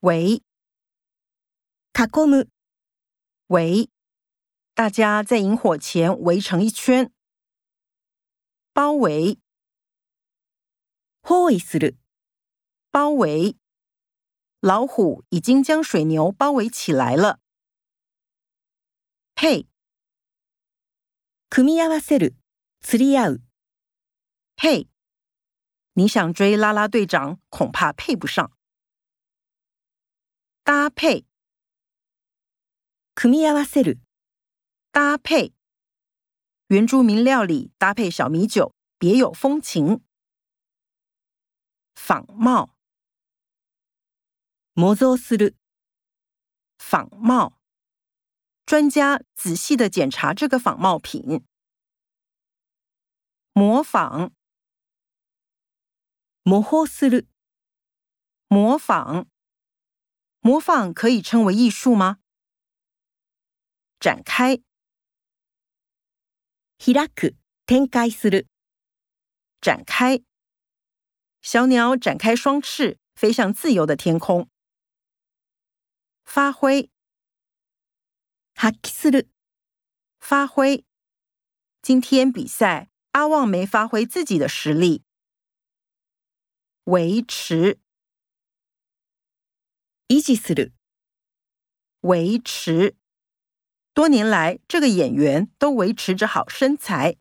围囲む、围，大家在萤火前围成一圈。包围包囲する、包围，老虎已经将水牛包围起来了。配組み合わせる、釣り合う、配，你想追啦啦队长，恐怕配不上。 搭配組み合わせる、搭配，原住民料理搭配小米酒，别有风情。仿冒模造する、仿冒，专家仔细的检查这个仿冒品。模仿模倣する、模仿， 模仿可以称为艺术吗？展开開く、展開する、展开，小鸟展开双翅，飞向自由的天空。发挥発揮する、发挥，今天比赛阿旺没发挥自己的实力。维持 维持。多年来，这个演员都维持着好身材。